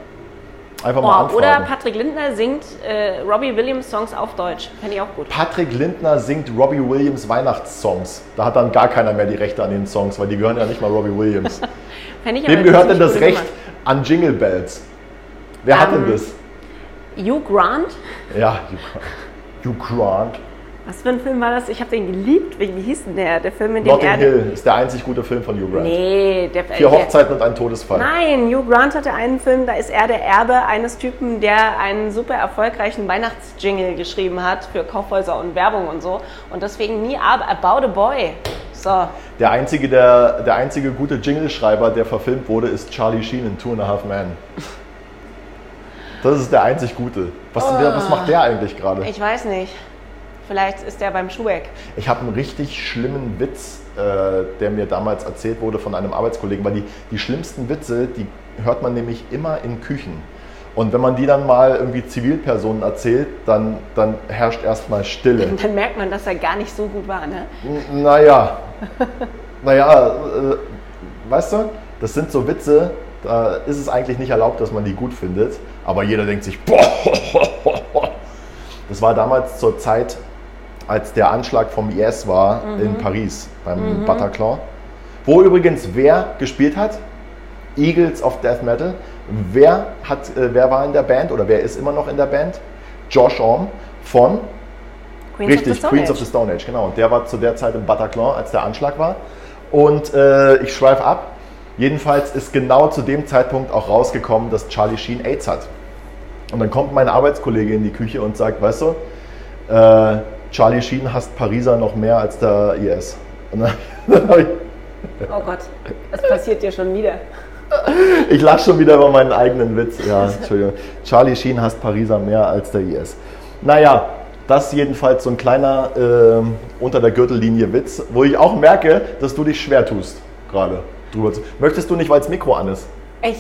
Einfach mal Oh, anfragen. oder Patrick Lindner singt äh, Robbie Williams Songs auf Deutsch. Fände ich auch gut. Patrick Lindner singt Robbie Williams Weihnachtssongs. Da hat dann gar keiner mehr die Rechte an den Songs, weil die gehören ja nicht mal Robbie Williams. Fände ich aber Wem gehört denn das Recht an Jingle Bells? Wer hat Ähm, denn das? Nummer. Hugh Grant? Ja, Hugh Grant. Was für ein Film war das? Ich habe den geliebt. Wie, hieß denn der? Der Film, in dem Notting er... Hill ist der einzig gute Film von Hugh Grant. Nee, der... Vier der, Hochzeiten und ein Todesfall. Nein, Hugh Grant hatte einen Film, da ist er der Erbe eines Typen, der einen super erfolgreichen Weihnachtsjingle geschrieben hat für Kaufhäuser und Werbung und so. Und deswegen nie aber About a Boy. So, Der einzige, der, der einzige gute Jingle-Schreiber, der verfilmt wurde, ist Charlie Sheen in Two and a Half Men. Das ist der einzig gute. Was, der, was macht der eigentlich gerade? ich weiß nicht. Vielleicht ist der beim Schubeck. Ich habe einen richtig schlimmen Witz, äh, der mir damals erzählt wurde von einem Arbeitskollegen, weil die, die schlimmsten Witze, die hört man nämlich immer in Küchen. Und wenn man die dann mal irgendwie Zivilpersonen erzählt, dann, dann herrscht erstmal Stille. Und dann merkt man, dass er gar nicht so gut war. Ne? N- Naja, naja, äh, weißt du, das sind so Witze, da ist es eigentlich nicht erlaubt, dass man die gut findet, aber jeder denkt sich, boah, das war damals zur Zeit, als der Anschlag vom IS war in Paris beim Bataclan, wo übrigens wer gespielt hat? Eagles of Death Metal. Wer, hat, äh, wer war in der Band oder wer ist immer noch in der Band? Josh Orm von Queens Richtig, of the Stone Queens Age. of the Stone Age, genau. Und der war zu der Zeit im Bataclan, als der Anschlag war. Und äh, ich schweife ab. Jedenfalls ist genau zu dem Zeitpunkt auch rausgekommen, dass Charlie Sheen AIDS hat. Und dann kommt mein Arbeitskollege in die Küche und sagt, weißt du, äh, Charlie Sheen hasst Pariser noch mehr als der IS. Oh Gott, das passiert dir schon wieder. ich lache schon wieder über meinen eigenen Witz. Ja, Entschuldigung. Charlie Sheen hasst Pariser mehr als der IS. Naja, das jedenfalls so ein kleiner ähm, unter der Gürtellinie Witz, wo ich auch merke, dass du dich schwer tust gerade drüber zu. Möchtest du nicht, weil das Mikro an ist? Ich, äh,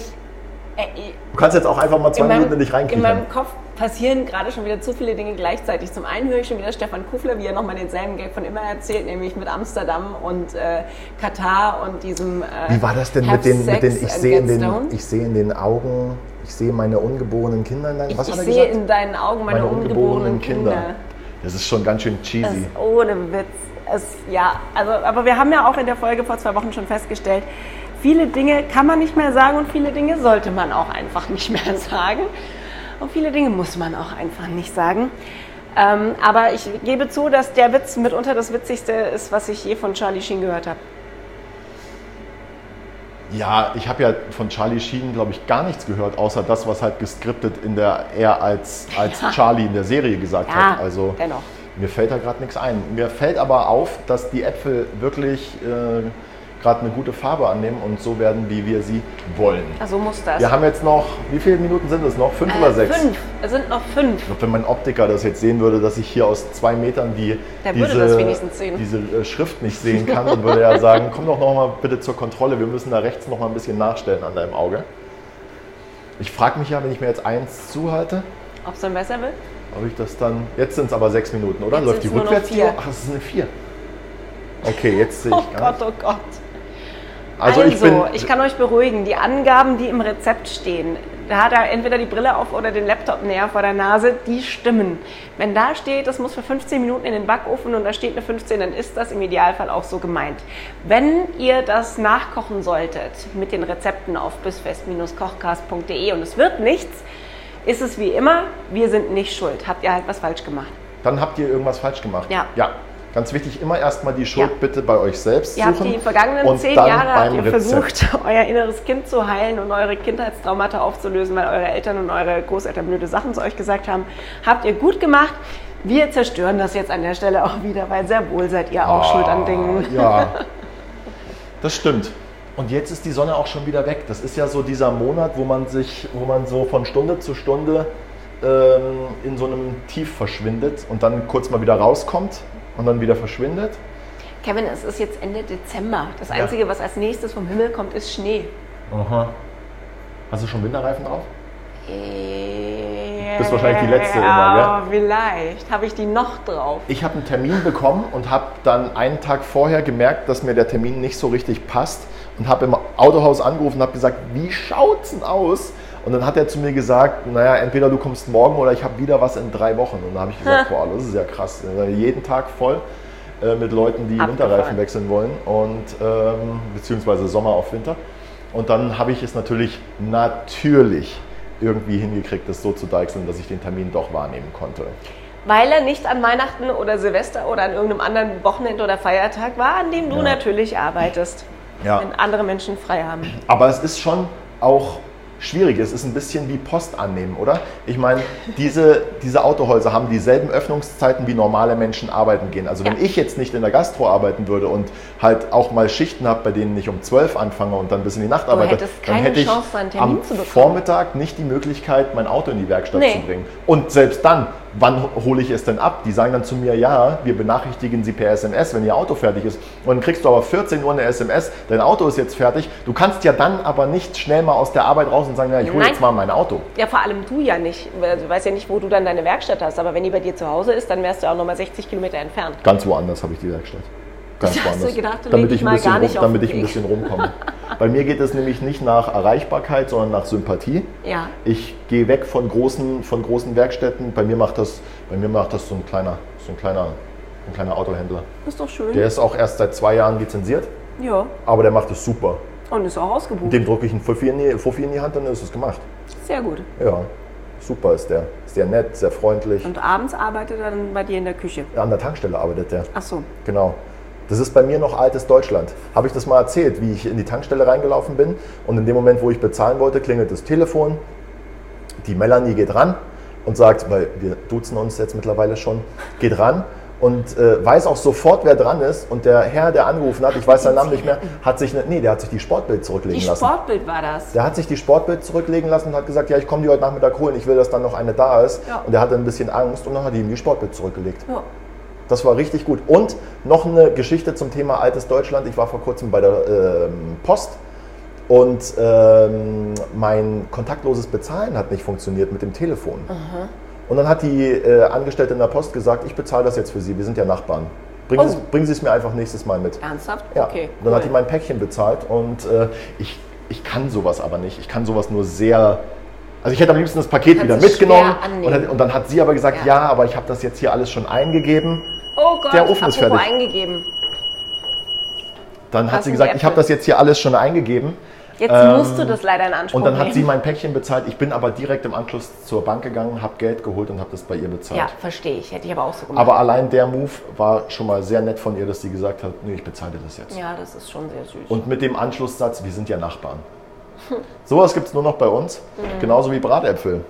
Du kannst jetzt auch einfach mal zwei in, meinem, Minuten in dich in meinem Kopf passieren gerade schon wieder zu viele Dinge gleichzeitig. Zum einen höre ich schon wieder Stefan Kufler, wie er nochmal denselben Gag von immer erzählt, nämlich mit Amsterdam und äh, Katar und diesem. Äh, Wie war das denn mit den, mit den ich sehe in den, ich sehe in den Augen Ich sehe meine ungeborenen Kinder in deinen. Was ich er sehe in deinen Augen meine, ungeborenen Kinder. Das ist schon ganz schön Das cheesy. ist ohne Witz. Es, ja, also, aber wir haben ja auch in der Folge vor zwei Wochen schon festgestellt, viele Dinge kann man nicht mehr sagen und viele Dinge sollte man auch einfach nicht mehr sagen. Und viele Dinge muss man auch einfach nicht sagen. Ähm, aber ich gebe zu, dass der Witz mitunter das Witzigste ist, was ich je von Charlie Sheen gehört habe. Ja, ich habe ja von Charlie Sheen, glaube ich, gar nichts gehört, außer das, was halt geskriptet in der er als, als Ja. Charlie in der Serie gesagt Ja, hat. Also dennoch. mir fällt da gerade nichts ein. Mir fällt aber auf, dass die Äpfel wirklich äh, gerade eine gute Farbe annehmen und so werden, wie wir sie wollen. Also muss das. Wir haben jetzt noch, wie viele Minuten sind es noch? Fünf oder äh, sechs? fünf. Es sind noch fünf. Ich glaube, wenn mein Optiker das jetzt sehen würde, dass ich hier aus zwei Metern die, diese, diese äh, Schrift nicht sehen kann, dann würde er sagen, komm doch noch mal bitte zur Kontrolle, wir müssen da rechts noch mal ein bisschen nachstellen an deinem Auge. Ich frage mich ja, wenn ich mir jetzt eins zuhalte, Ob es dann besser wird? ob ich das dann, jetzt sind es aber sechs Minuten, oder? Jetzt Läuft die rückwärts? Ach, es ist eine vier. Okay, jetzt sehe ich Oh gar Gott, oh Gott. Also, Also, ich bin, ich kann euch beruhigen, die Angaben, die im Rezept stehen, da hat er entweder die Brille auf oder den Laptop näher vor der Nase, die stimmen. Wenn da steht, das muss für 15 Minuten in den Backofen und da steht eine 15, dann ist das im Idealfall auch so gemeint. Wenn ihr das nachkochen solltet mit den Rezepten auf bisfest-kochcast.de und es wird nichts, ist es wie immer, wir sind nicht schuld. Habt ihr halt was falsch gemacht. dann habt ihr irgendwas falsch gemacht. Ja. Ja. Ganz wichtig, immer erstmal die Schuld Ja. bitte bei euch selbst Ihr habt suchen. die vergangenen zehn Jahre habt ihr Rezept. versucht, euer inneres Kind zu heilen und eure Kindheitstraumata aufzulösen, weil eure Eltern und eure Großeltern blöde Sachen zu euch gesagt haben. Habt ihr gut gemacht. Wir zerstören das jetzt an der Stelle auch wieder, weil sehr wohl seid ihr auch schuld an Dingen. Ah, Ja, das stimmt. Und jetzt ist die Sonne auch schon wieder weg. Das ist ja so dieser Monat, wo man sich, wo man so von Stunde zu Stunde ähm, in so einem Tief verschwindet und dann kurz mal wieder rauskommt und dann wieder verschwindet. Kevin, es ist jetzt Ende Dezember. Das Einzige, was als nächstes vom Himmel kommt, ist Schnee. Aha. Hast du schon Winterreifen drauf? Äh, Bist wahrscheinlich die Letzte ja, immer, vielleicht. Habe ich die noch drauf? Ich habe einen Termin bekommen und habe dann einen Tag vorher gemerkt, dass mir der Termin nicht so richtig passt und habe im Autohaus angerufen und habe gesagt, wie schaut's denn aus? Und dann hat er zu mir gesagt, naja, entweder du kommst morgen oder ich habe wieder was in drei Wochen. Und dann habe ich gesagt, boah, das ist ja krass. Jeden Tag voll äh, mit Leuten, die Abgefahren. Winterreifen wechseln wollen und ähm, beziehungsweise Sommer auf Winter. Und dann habe ich es natürlich, natürlich irgendwie hingekriegt, das so zu deichseln, dass ich den Termin doch wahrnehmen konnte. Weil er nicht an Weihnachten oder Silvester oder an irgendeinem anderen Wochenende oder Feiertag war, an dem du Ja. natürlich arbeitest. Ja. Wenn andere Menschen frei haben. Aber es ist schon auch schwierig. Es ist ein bisschen wie Post annehmen, oder? Ich meine, diese, diese Autohäuser haben dieselben Öffnungszeiten, wie normale Menschen arbeiten gehen. Also wenn Ja. ich jetzt nicht in der Gastro arbeiten würde und halt auch mal Schichten habe, bei denen ich um 12 anfange und dann bis in die Nacht arbeite, hättest dann keine hätte ich Chance, am. Vormittag nicht die Möglichkeit, mein Auto in die Werkstatt Nee. zu bringen. Und selbst dann, wann hole ich es denn ab? Die sagen dann zu mir, ja, wir benachrichtigen Sie per SMS, wenn Ihr Auto fertig ist. Und dann kriegst du aber 14 Uhr eine SMS, dein Auto ist jetzt fertig. Du kannst ja dann aber nicht schnell mal aus der Arbeit raus und sagen, ja, ich hole jetzt mal mein Auto. Ja, vor allem du ja nicht. Du weißt ja nicht, wo du dann deine Werkstatt hast. Aber wenn die bei dir zu Hause ist, dann wärst du auch nochmal 60 Kilometer entfernt. Ganz woanders habe ich die Werkstatt. Ganz du woanders. gedacht, damit ich ein bisschen, rum, damit ich ein bisschen rumkomme. Bei mir geht es nämlich nicht nach Erreichbarkeit, sondern nach Sympathie. Ja. Ich gehe weg von großen, von großen Werkstätten. Bei mir macht das, bei mir macht das so ein kleiner, so ein kleiner, ein kleiner Autohändler. Ist doch schön. Der ist auch erst seit zwei Jahren lizenziert, ja. aber der macht es super. Und ist auch ausgebucht. Dem drücke ich einen Fuffi in, die, Fuffi in die Hand, dann ist es gemacht. Sehr gut. Ja, super ist der. Ist der nett, sehr freundlich. Und abends arbeitet er dann bei dir in der Küche. An der Tankstelle arbeitet der. Ach so. Genau. Das ist bei mir noch altes Deutschland. Habe ich das mal erzählt, wie ich in die Tankstelle reingelaufen bin und in dem Moment, wo ich bezahlen wollte, klingelt das Telefon. Die Melanie geht ran und sagt, weil wir duzen uns jetzt mittlerweile schon, geht ran und äh, weiß auch sofort, wer dran ist. Und der Herr, der angerufen hat, ich weiß seinen Namen nicht mehr, hat sich, ne, nee, der hat sich die Sportbild zurücklegen Die lassen. Sportbild war das. Der hat sich die Sportbild zurücklegen lassen und hat gesagt, ja, ich komme die heute Nachmittag holen, ich will, dass dann noch eine da ist. Ja. Und der hatte ein bisschen Angst und dann hat er ihm die Sportbild zurückgelegt. Ja. Das war richtig gut. Und noch eine Geschichte zum Thema altes Deutschland. Ich war vor kurzem bei der ähm, Post und ähm, mein kontaktloses Bezahlen hat nicht funktioniert mit dem Telefon. Und dann hat die äh, Angestellte in der Post gesagt, ich bezahle das jetzt für Sie, wir sind ja Nachbarn. Bringen, Sie, Oh. bringen Sie es mir einfach nächstes Mal mit. Ernsthaft? Ja, Okay. dann hat die cool. mein Päckchen bezahlt und äh, ich, ich kann sowas aber nicht. Ich kann sowas nur sehr Also ich hätte am liebsten das Paket wieder mitgenommen. Und, dann- und dann hat sie aber gesagt, Ja. ja, aber ich habe das jetzt hier alles schon eingegeben. Oh Gott, Der Ofen ist fertig. eingegeben. Dann hat Was sie gesagt, ich habe das jetzt hier alles schon eingegeben. Jetzt Ähm, musst du das leider in Anspruch Und dann hat sie nehmen. mein Päckchen bezahlt. Ich bin aber direkt im Anschluss zur Bank gegangen, habe Geld geholt und habe das bei ihr bezahlt. Ja, verstehe ich. Hätte ich aber auch so gemacht. Aber allein der Move war schon mal sehr nett von ihr, dass sie gesagt hat, nee, ich bezahle dir das jetzt. ja, das ist schon sehr süß. Und mit dem Anschlusssatz, wir sind ja Nachbarn. Sowas gibt es nur noch bei uns, genauso wie Bratäpfel.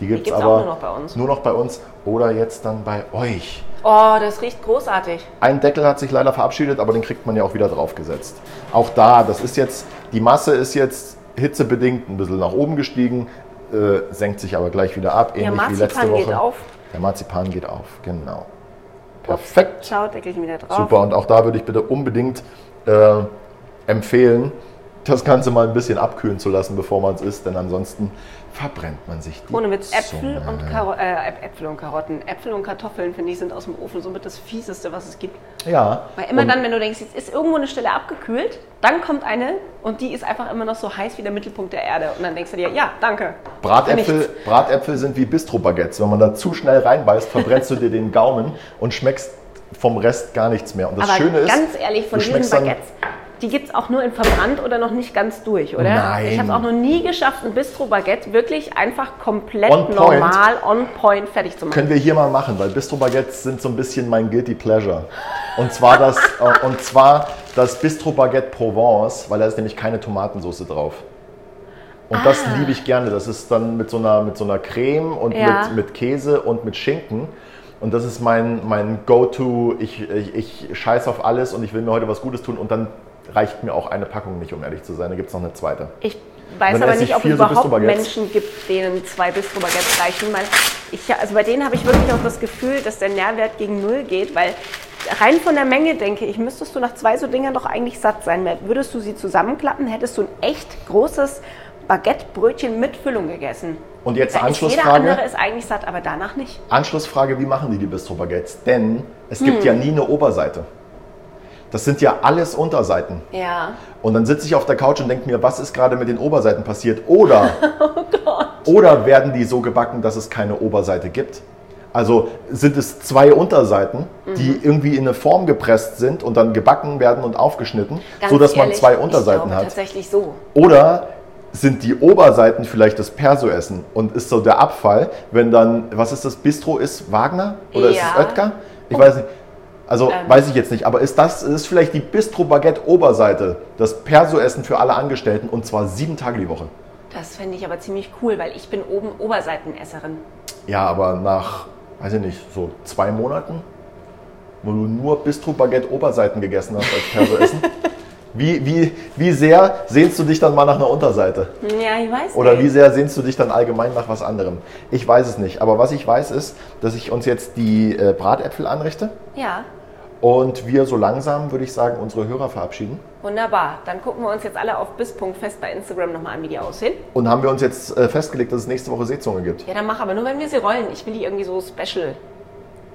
Die gibt es aber nur noch bei uns. nur noch bei uns oder jetzt dann bei euch. oh, das riecht großartig. Ein Deckel hat sich leider verabschiedet, aber den kriegt man ja auch wieder draufgesetzt. Auch da, das ist jetzt, die Masse ist jetzt hitzebedingt ein bisschen nach oben gestiegen, äh, senkt sich aber gleich wieder ab, Der ähnlich wie letzte Marzipan Woche. geht auf. Der Marzipan geht auf, genau. Perfekt. Schaut, Deckelchen wieder drauf. Super, und auch da würde ich bitte unbedingt äh, empfehlen, das Ganze mal ein bisschen abkühlen zu lassen, bevor man es isst, denn ansonsten verbrennt man sich die Ohne Witz, Äpfel Zunge. und, Karo äh, Äpfel und Karotten. Äpfel und Kartoffeln, finde ich, sind aus dem Ofen somit das Fieseste, was es gibt. Ja. Weil immer dann, wenn du denkst, jetzt ist irgendwo eine Stelle abgekühlt, dann kommt eine und die ist einfach immer noch so heiß wie der Mittelpunkt der Erde. Und dann denkst du dir, ja, danke. Bratäpfel. Bratäpfel sind wie Bistro-Baguettes. Wenn man da zu schnell reinbeißt, verbrennst du dir den Gaumen und schmeckst vom Rest gar nichts mehr. Und das Aber Schöne ist, ganz ehrlich, von du diesen Baguettes, die gibt es auch nur in verbrannt oder noch nicht ganz durch, oder? Nein. Ich habe es auch noch nie geschafft, ein Bistro-Baguette wirklich einfach komplett On normal, on point fertig zu machen. können wir hier mal machen, weil Bistro-Baguettes sind so ein bisschen mein Guilty Pleasure. Und zwar das, äh, und zwar das Bistro-Baguette Provence, weil da ist nämlich keine Tomatensauce drauf. Und das Ah. liebe ich gerne. Das ist dann mit so einer, mit so einer Creme und Ja. mit, mit Käse und mit Schinken. Und das ist mein, mein Go-To. Ich, ich, ich scheiß auf alles und ich will mir heute was Gutes tun. Und dann reicht mir auch eine Packung nicht, um ehrlich zu sein. Da gibt es noch eine zweite. Ich weiß aber nicht, ich ob es so überhaupt Bistro-Baguettes. Menschen gibt, denen zwei Bistro-Baguettes reichen. Weil ich, also bei denen habe ich wirklich auch das Gefühl, dass der Nährwert gegen Null geht, weil rein von der Menge denke ich, müsstest du nach zwei so Dingern doch eigentlich satt sein. Würdest du sie zusammenklappen, hättest du ein echt großes Baguette-Brötchen mit Füllung gegessen. Und jetzt Da ist jeder Anschlussfrage. andere ist eigentlich satt, aber danach nicht. Anschlussfrage, wie machen die die Bistro-Baguettes? Denn es Hm. gibt ja nie eine Oberseite. Das sind ja alles Unterseiten. Ja. Und dann sitze ich auf der Couch und denke mir, was ist gerade mit den Oberseiten passiert? Oder, Oh oder werden die so gebacken, dass es keine Oberseite gibt? Also sind es zwei Unterseiten, die Mhm. irgendwie in eine Form gepresst sind und dann gebacken werden und aufgeschnitten, Ganz so dass man zwei ich Unterseiten glaube hat. Tatsächlich so. Oder sind die Oberseiten vielleicht das Perso-Essen und ist so der Abfall, wenn dann, was ist das, Bistro ist Wagner oder ist Ja. es Oetker? Ich weiß nicht. Also Ähm. weiß ich jetzt nicht, aber ist das ist vielleicht die Bistro-Baguette-Oberseite, das Perso-Essen für alle Angestellten und zwar sieben Tage die Woche? Das fände ich aber ziemlich cool, weil ich bin oben Oberseitenesserin. Ja, aber nach, weiß ich nicht, so zwei Monaten, wo du nur Bistro-Baguette-Oberseiten gegessen hast als Perso-Essen, wie, wie, wie sehr sehnst du dich dann mal nach einer Unterseite? Ja, ich weiß Oder nicht. wie sehr sehnst du dich dann allgemein nach was anderem? Ich weiß es nicht. Aber was ich weiß ist, dass ich uns jetzt die äh, Bratäpfel anrichte Ja, und wir so langsam, würde ich sagen, unsere Hörer verabschieden. wunderbar. Dann gucken wir uns jetzt alle auf bis.fest bei Instagram nochmal an, wie die aussehen. Und haben wir uns jetzt äh, festgelegt, dass es nächste Woche Seezunge gibt. Ja, dann mach aber nur, wenn wir sie rollen. Ich will die irgendwie so special.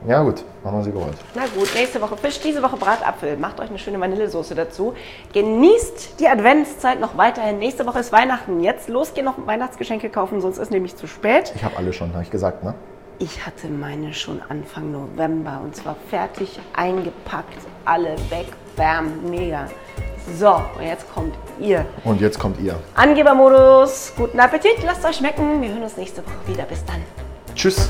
Ja gut, machen wir sie gerollt. Na gut, nächste Woche Fisch, diese Woche Bratapfel. Macht euch eine schöne Vanillesoße dazu. Genießt die Adventszeit noch weiterhin. Nächste Woche ist Weihnachten. Jetzt losgehen noch Weihnachtsgeschenke kaufen, sonst ist nämlich zu spät. Ich habe alle schon, habe ich gesagt, ne? Ich hatte meine schon Anfang November und zwar fertig eingepackt. Alle weg. Bam, mega. So, und jetzt kommt ihr. Und jetzt kommt ihr. Angebermodus. Guten Appetit, lasst euch schmecken. Wir hören uns nächste Woche wieder. Bis dann. Tschüss.